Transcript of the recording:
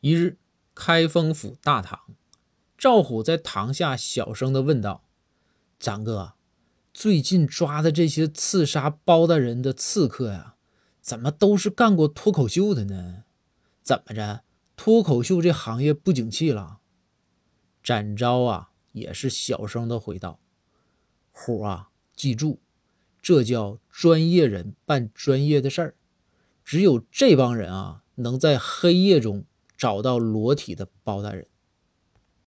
一日，开封府大堂，赵虎在堂下小声的问道：“张哥，最近抓的这些刺杀包大人的刺客呀，怎么都是干过脱口秀的呢？怎么着，脱口秀这行业不景气了？”展昭啊，也是小声的回道：“虎啊，记住，这叫专业人办专业的事儿，只有这帮人啊，能在黑夜中。”找到裸体的包大人。